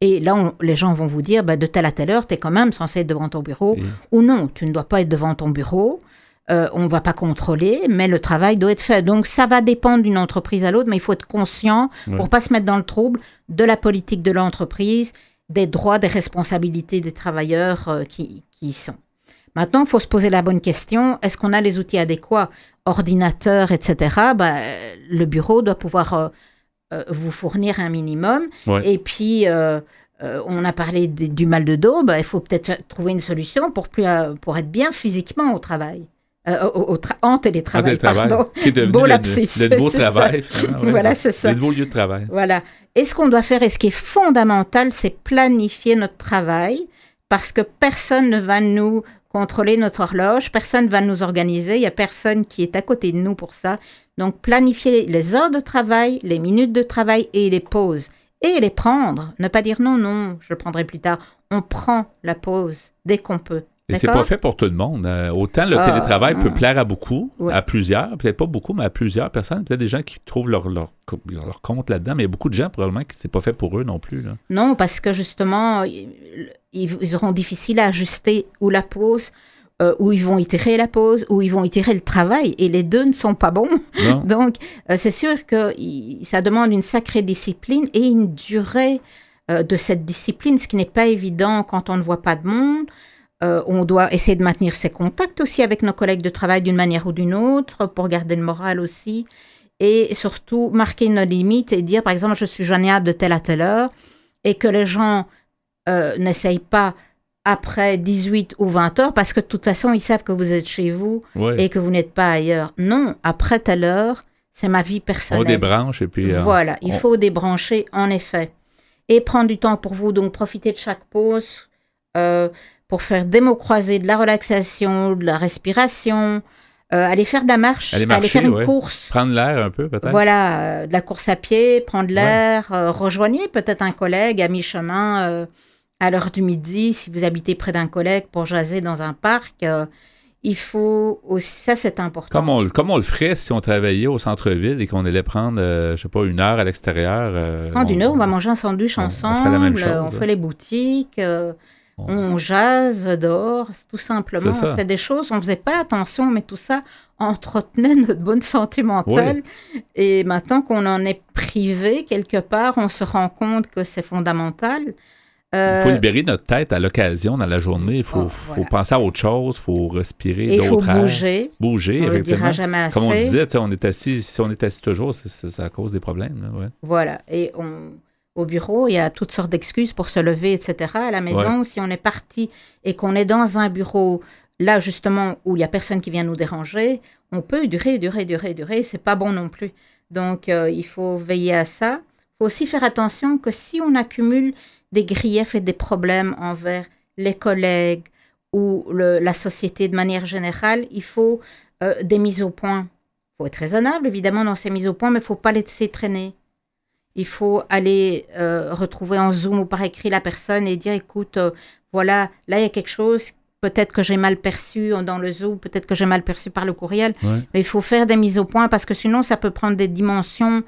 Et là, on- les gens vont vous dire, ben, de telle à telle heure, tu es quand même censé être devant ton bureau. Ou non, tu ne dois pas être devant ton bureau. euh, on ne va pas contrôler, mais le travail doit être fait. Donc ça va dépendre d'une entreprise à l'autre, mais il faut être conscient pour pas se mettre dans le trouble de la politique de l'entreprise, des droits, des responsabilités des travailleurs euh, qui, qui y sont. Maintenant, il faut se poser la bonne question, est-ce qu'on a les outils adéquats, ordinateurs, etc. Euh, le bureau doit pouvoir euh, euh, vous fournir un minimum. Ouais. Et puis, euh, on a parlé du mal de dos, ben, il faut peut-être trouver une solution pour, plus, pour être bien physiquement au travail. Euh, au, en télétravail, télétravail, pardon. qui Beau le, lapsus. le nouveau C'est travail. Voilà, c'est ça. Le nouveau lieu de travail. Voilà. Et ce qu'on doit faire, et ce qui est fondamental, c'est planifier notre travail, parce que personne ne va nous contrôler notre horloge, personne ne va nous organiser, il n'y a personne qui est à côté de nous pour ça. Donc, planifier les heures de travail, les minutes de travail et les pauses. Et les prendre. Ne pas dire non, non, je prendrai plus tard. On prend la pause dès qu'on peut. Et c'est pas fait pour tout le monde. Euh, autant le Ah, télétravail peut non. plaire à beaucoup, Ouais. à plusieurs, peut-être pas beaucoup, mais à plusieurs personnes. Peut-être des gens qui trouvent leur, leur, leur compte là-dedans, mais il y a beaucoup de gens probablement qui c'est pas fait pour eux non plus. Là. Non, parce que justement, ils, ils auront difficile à ajuster ou la pause, euh, ou ils vont étirer la pause, ou ils vont étirer le travail, et les deux ne sont pas bons. *laughs* Donc, euh, c'est sûr que ça demande une sacrée discipline et une durée euh, de cette discipline, ce qui n'est pas évident quand on ne voit pas de monde. Euh, on doit essayer de maintenir ses contacts aussi avec nos collègues de travail d'une manière ou d'une autre pour garder le moral aussi. Et surtout, marquer nos limites et dire, par exemple, je suis joignable de telle à telle heure et que les gens euh, n'essayent pas après 18 ou 20 heures parce que de toute façon, ils savent que vous êtes chez vous Ouais. et que vous n'êtes pas ailleurs. Non, après telle heure, c'est ma vie On personnelle. débranche et puis. euh, Voilà, il on- faut débrancher en effet. Et prendre du temps pour vous, donc profiter de chaque pause euh, pour faire des mots croisés, de la relaxation, de la respiration, euh, aller faire de la marche, Aller marcher, faire une ouais. course. Prendre l'air un peu, peut-être. Voilà, euh, de la course à pied, prendre l'air, euh, rejoignez peut-être un collègue à mi-chemin à l'heure du midi si vous habitez près d'un collègue pour jaser dans un parc. il faut aussi, ça c'est important. Comme on, comme on le ferait si on travaillait au centre-ville et qu'on allait prendre, je sais pas, une heure à l'extérieur. Prendre une heure, on va manger un sandwich on- on ensemble, ferait la même chose, on fait les boutiques, on- jase dehors, tout simplement. C'est des choses, on faisait pas attention, mais tout ça entretenait notre bonne santé mentale. Et maintenant qu'on en est privé quelque part, on se rend compte que c'est fondamental. Il Euh, faut libérer notre tête à l'occasion dans la journée. Il faut, Oh, faut penser à autre chose, il faut respirer et il faut d'autres bouger. Bouger, On le effectivement. dira jamais assez. Comme on disait, on est assis, si on est assis toujours, c'est, ça cause des problèmes. là, ouais. Voilà. Et on, au bureau, il y a toutes sortes d'excuses pour se lever, etc. À la maison, si on est parti et qu'on est dans un bureau, là justement où il y a personne qui vient nous déranger, on peut durer, durer, durer, durer. C'est pas bon non plus. Donc, euh, il faut veiller à ça. Il faut aussi faire attention que si on accumule des griefs et des problèmes envers les collègues ou le- la société de manière générale, il faut euh, des mises au point. Il faut être raisonnable, évidemment, dans ces mises au point, mais il ne faut pas laisser traîner. Il faut aller euh, retrouver en Zoom ou par écrit la personne et dire, écoute, euh, voilà, là, il y a quelque chose, peut-être que j'ai mal perçu dans le Zoom, peut-être que j'ai mal perçu par le courriel, Ouais. mais il faut faire des mises au point parce que sinon, ça peut prendre des dimensions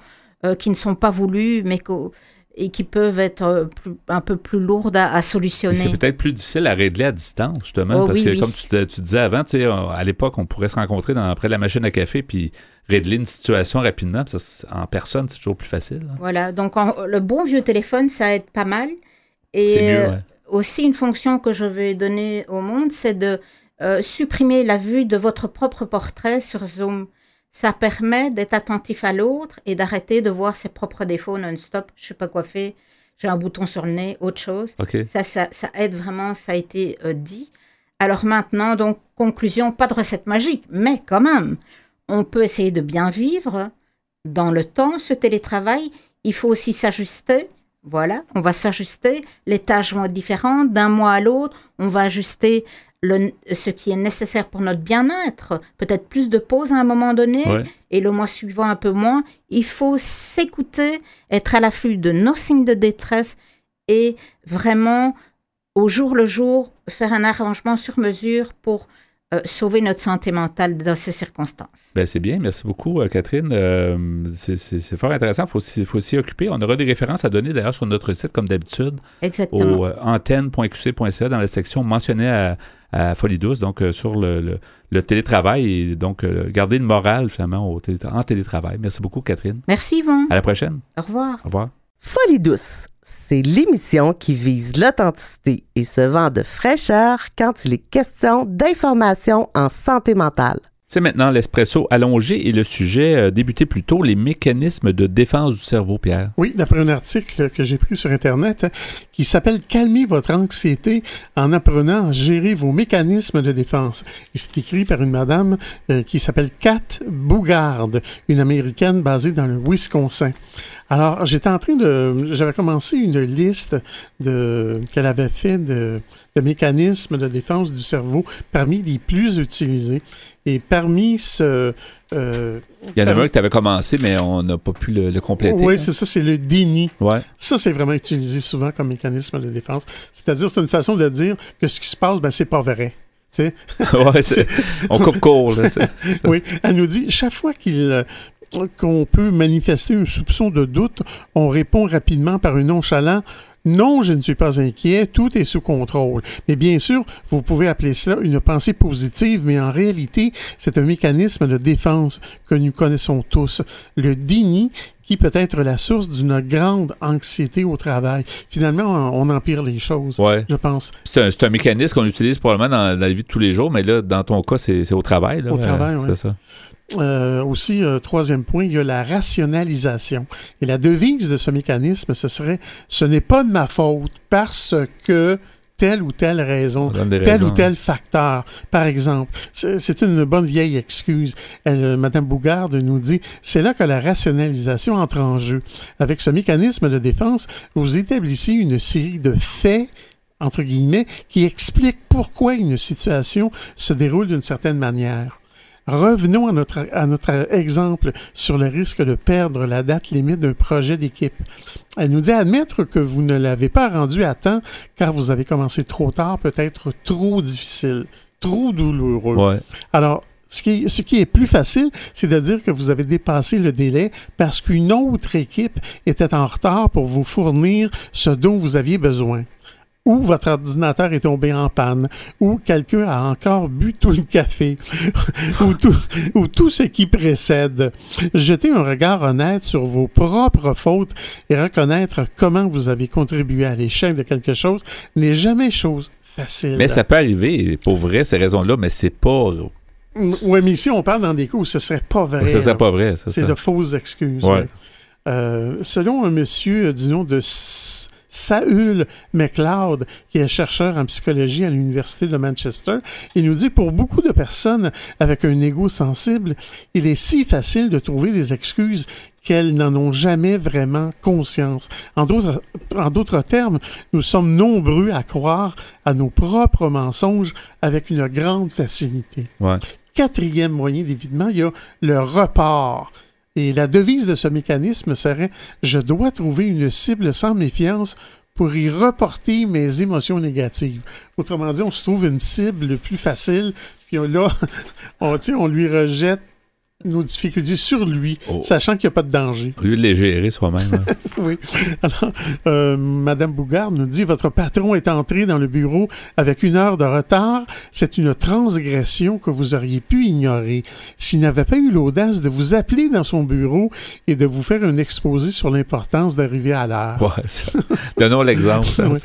euh, qui ne sont pas voulues, mais qu'au- et qui peuvent être euh, plus- un peu plus lourdes à, à Et c'est solutionner. peut-être plus difficile à régler à distance, justement, Oh, parce oui, que oui. comme tu, te- tu disais avant, on- à l'époque, on pourrait se rencontrer dans, près de la machine à café puis régler une situation rapidement. ça, en personne, c'est toujours plus facile. hein. Voilà, donc en- le bon vieux téléphone, ça aide pas mal. Et C'est mieux, euh, ouais. aussi une fonction que je vais donner au monde, c'est de euh, supprimer la vue de votre propre portrait sur Zoom. Ça permet d'être attentif à l'autre et d'arrêter de voir ses propres défauts non-stop. Je suis pas coiffée, j'ai un bouton sur le nez, autre chose. Ça, ça, ça aide vraiment, ça a été euh, dit. Alors maintenant, donc, conclusion, pas de recette magique, mais quand même, on peut essayer de bien vivre dans le temps ce télétravail. Il faut aussi s'ajuster. Voilà, on va s'ajuster. Les tâches vont être différentes d'un mois à l'autre. On va ajuster le, ce qui est nécessaire pour notre bien-être. Peut-être plus de pauses à un moment donné Ouais. et le mois suivant un peu moins. Il faut s'écouter, être à l'afflux de nos signes de détresse et vraiment, au jour le jour, faire un arrangement sur mesure pour euh, sauver notre santé mentale dans ces circonstances. Ben, c'est bien, merci beaucoup, euh, Catherine. Euh, c'est- c'est c'est fort intéressant, il faut, s'y- faut s'y occuper. On aura des références à donner d'ailleurs sur notre site, comme d'habitude, Exactement. au euh, antenne.qc.ca dans la section mentionnée à, à Folie Douce, donc euh, sur le, le- le télétravail et donc euh, garder le moral finalement au télé- en télétravail. Merci beaucoup, Catherine. Merci Yvon. À la prochaine. Au revoir. Au revoir. Folie douce, c'est l'émission qui vise l'authenticité et se vend de fraîcheur quand il est question d'information en santé mentale. C'est maintenant l'espresso allongé et le sujet euh, débuté plus tôt, les mécanismes de défense du cerveau, Pierre. Oui, d'après un article que j'ai pris sur Internet euh, qui s'appelle Calmer votre anxiété en apprenant à gérer vos mécanismes de défense. Et c'est écrit par une madame euh, qui s'appelle Kat Bougard, une américaine basée dans le Wisconsin. Alors, j'étais en train de. J'avais commencé une liste de qu'elle avait fait de, de mécanismes de défense du cerveau parmi les plus utilisés. Et parmi ce. euh, Il y en a un que tu avais commencé, mais on n'a pas pu le, le compléter. Oui, hein. c'est ça, c'est le déni. Ouais. Ça, c'est vraiment utilisé souvent comme mécanisme de défense. C'est-à-dire, c'est une façon de dire que ce qui se passe, ben, c'est pas vrai. Tu sais? *laughs* Ouais, *laughs* c'est- on coupe court. là, Oui, elle nous dit, chaque fois qu'il, qu'on peut manifester un soupçon de doute, on répond rapidement par un nonchalant. Non, je ne suis pas inquiet, tout est sous contrôle. Mais bien sûr, vous pouvez appeler cela une pensée positive, mais en réalité, c'est un mécanisme de défense que nous connaissons tous. Le déni qui peut être la source d'une grande anxiété au travail. Finalement, on, on empire les choses, Ouais. je pense. C'est un, mécanisme qu'on utilise probablement dans, dans la vie de tous les jours, mais là, dans ton cas, c'est au travail. là. Au travail, Euh, ouais. C'est ça. Euh, aussi, euh, troisième point, il y a la rationalisation. Et la devise de ce mécanisme, ce serait ce n'est pas de ma faute parce que telle ou telle raison, tel ou tel facteur. Par exemple, c'est une bonne vieille excuse. Elle, euh, Madame Bougarde nous dit, c'est là que la rationalisation entre en jeu. Avec ce mécanisme de défense, vous établissez une série de faits entre guillemets, qui expliquent pourquoi une situation se déroule d'une certaine manière. Revenons à notre, à notre exemple sur le risque de perdre la date limite d'un projet d'équipe. Elle nous dit admettre que vous ne l'avez pas rendu à temps car vous avez commencé trop tard, peut-être trop difficile, trop douloureux. Ouais. Alors, ce qui, ce qui est plus facile, c'est de dire que vous avez dépassé le délai parce qu'une autre équipe était en retard pour vous fournir ce dont vous aviez besoin. Ou votre ordinateur est tombé en panne, ou quelqu'un a encore bu tout le café, *laughs* ou, tout, ou tout ce qui précède. Jetez un regard honnête sur vos propres fautes et reconnaître comment vous avez contribué à l'échec de quelque chose n'est jamais chose facile. Mais ça peut arriver, pour vrai, ces raisons-là, mais c'est pas. Oui, mais ici, on parle dans des cas où ce serait pas vrai. Ça serait pas vrai. C'est de fausses excuses. Ouais. Euh, selon un monsieur du nom de Saül McLeod, qui est chercheur en psychologie à l'Université de Manchester, il nous dit pour beaucoup de personnes avec un ego sensible, il est si facile de trouver des excuses qu'elles n'en ont jamais vraiment conscience. En d'autres, termes, nous sommes nombreux à croire à nos propres mensonges avec une grande facilité. Ouais. Quatrième moyen d'évitement, il y a le report. Et la devise de ce mécanisme serait Je dois trouver une cible sans méfiance pour y reporter mes émotions négatives. Autrement dit, on se trouve une cible plus facile, puis on- là, *laughs* on, on lui rejette nos difficultés sur lui, Oh. sachant qu'il n'y a pas de danger. Au lieu de les gérer soi-même. hein. *laughs* Oui. Alors, euh, Madame Bougard nous dit Votre patron est entré dans le bureau avec une heure de retard. C'est une transgression que vous auriez pu ignorer. S'il n'avait pas eu l'audace de vous appeler dans son bureau et de vous faire un exposé sur l'importance d'arriver à l'heure. Ouais, Donnons l'exemple. hein, Oui.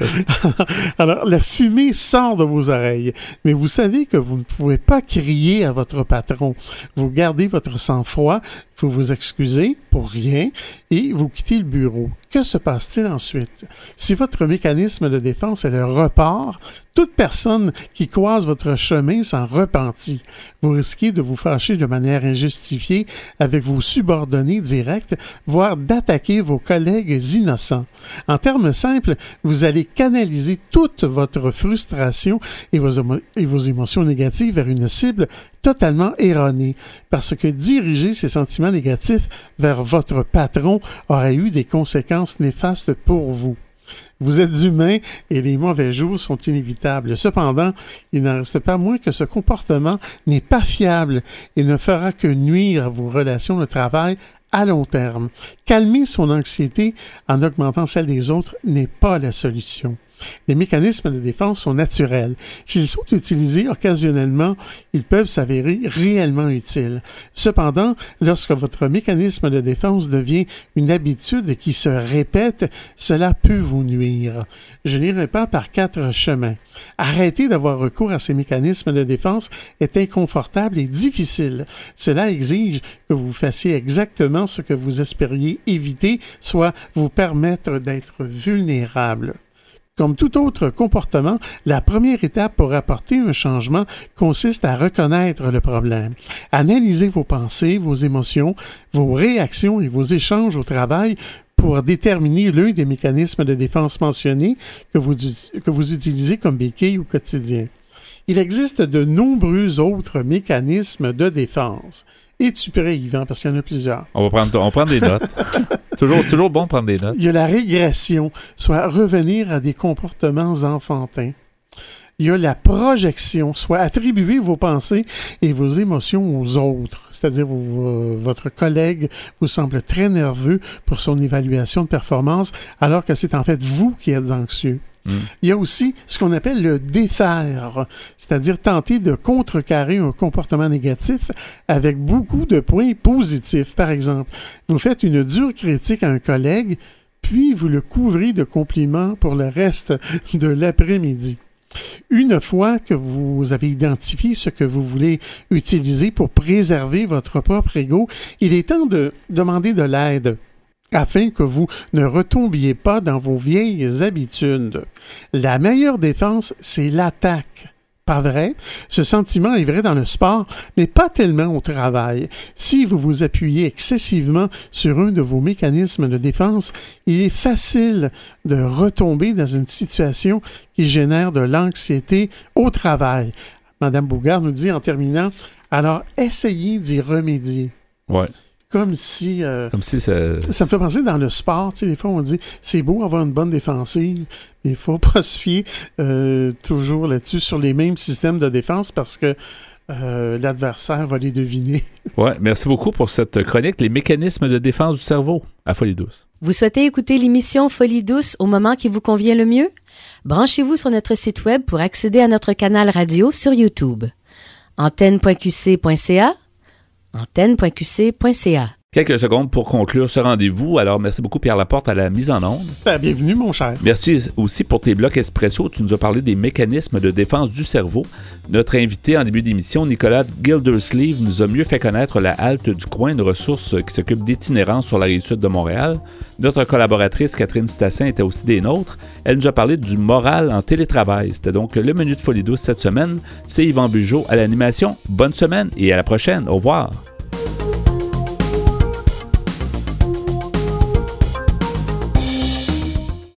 *laughs* Alors, la fumée sort de vos oreilles, mais vous savez que vous ne pouvez pas crier à votre patron. Vous gardez votre sang-froid, vous vous excusez pour rien et vous quittez le bureau. Que se passe-t-il ensuite? Si votre mécanisme de défense est le report, toute personne qui croise votre chemin s'en repentit. Vous risquez de vous fâcher de manière injustifiée avec vos subordonnés directs, voire d'attaquer vos collègues innocents. En termes simples, vous allez canaliser toute votre frustration et vos, et vos émotions négatives vers une cible totalement erronée, parce que diriger ces sentiments négatifs vers votre patron aurait eu des conséquences néfastes pour vous. Vous êtes humain et les mauvais jours sont inévitables. Cependant, il n'en reste pas moins que ce comportement n'est pas fiable et ne fera que nuire à vos relations de travail à long terme. Calmer son anxiété en augmentant celle des autres n'est pas la solution. Les mécanismes de défense sont naturels. S'ils sont utilisés occasionnellement, ils peuvent s'avérer réellement utiles. Cependant, lorsque votre mécanisme de défense devient une habitude qui se répète, cela peut vous nuire. Je n'irai pas par quatre chemins. Arrêter d'avoir recours à ces mécanismes de défense est inconfortable et difficile. Cela exige que vous fassiez exactement ce que vous espériez éviter, soit vous permettre d'être vulnérable. Comme tout autre comportement, la première étape pour apporter un changement consiste à reconnaître le problème. Analysez vos pensées, vos émotions, vos réactions et vos échanges au travail pour déterminer l'un des mécanismes de défense mentionnés que vous, que vous utilisez comme béquille au quotidien. Il existe de nombreux autres mécanismes de défense. Es-tu prêt, Yvan? Parce qu'il y en a plusieurs. On va prendre, on prend des notes. *laughs* toujours, toujours bon de prendre des notes. Il y a la régression, soit revenir à des comportements enfantins. Il y a la projection, soit attribuer vos pensées et vos émotions aux autres. C'est-à-dire, votre collègue vous semble très nerveux pour son évaluation de performance, alors que c'est en fait vous qui êtes anxieux. Mm. Il y a aussi ce qu'on appelle le défaire, c'est-à-dire tenter de contrecarrer un comportement négatif avec beaucoup de points positifs. Par exemple, vous faites une dure critique à un collègue, puis vous le couvrez de compliments pour le reste de l'après-midi. Une fois que vous avez identifié ce que vous voulez utiliser pour préserver votre propre ego, il est temps de demander de l'aide afin que vous ne retombiez pas dans vos vieilles habitudes. La meilleure défense, c'est l'attaque. Pas vrai? Ce sentiment est vrai dans le sport, mais pas tellement au travail. Si vous vous appuyez excessivement sur un de vos mécanismes de défense, il est facile de retomber dans une situation qui génère de l'anxiété au travail. Madame Bougard nous dit en terminant, alors essayez d'y remédier. Ouais comme si. Euh, comme si ça... ça. me fait penser dans le sport, tu sais, des fois on dit c'est beau avoir une bonne défensive, mais il faut *laughs* pas se fier euh, toujours là-dessus sur les mêmes systèmes de défense parce que. Euh, l'adversaire va les deviner. *laughs* ouais, merci beaucoup pour cette chronique, les mécanismes de défense du cerveau à Folie Douce. Vous souhaitez écouter l'émission Folie Douce au moment qui vous convient le mieux? Branchez-vous sur notre site web pour accéder à notre canal radio sur YouTube. antenne.qc.ca antenne.qc.ca. Quelques secondes pour conclure ce rendez-vous. Alors, merci beaucoup, Pierre Laporte, à la mise en onde. Ben, bienvenue, mon cher. Merci aussi pour tes blocs espresso. Tu nous as parlé des mécanismes de défense du cerveau. Notre invité en début d'émission, Nicolas Gildersleeve, nous a mieux fait connaître la halte du coin, de ressources qui s'occupe d'itinérance sur la rive sud de Montréal. Notre collaboratrice, Catherine Stassin, était aussi des nôtres. Elle nous a parlé du moral en télétravail. C'était donc le menu de Folie douce cette semaine. C'est Yvan Bugeaud à l'animation. Bonne semaine et à la prochaine. Au revoir.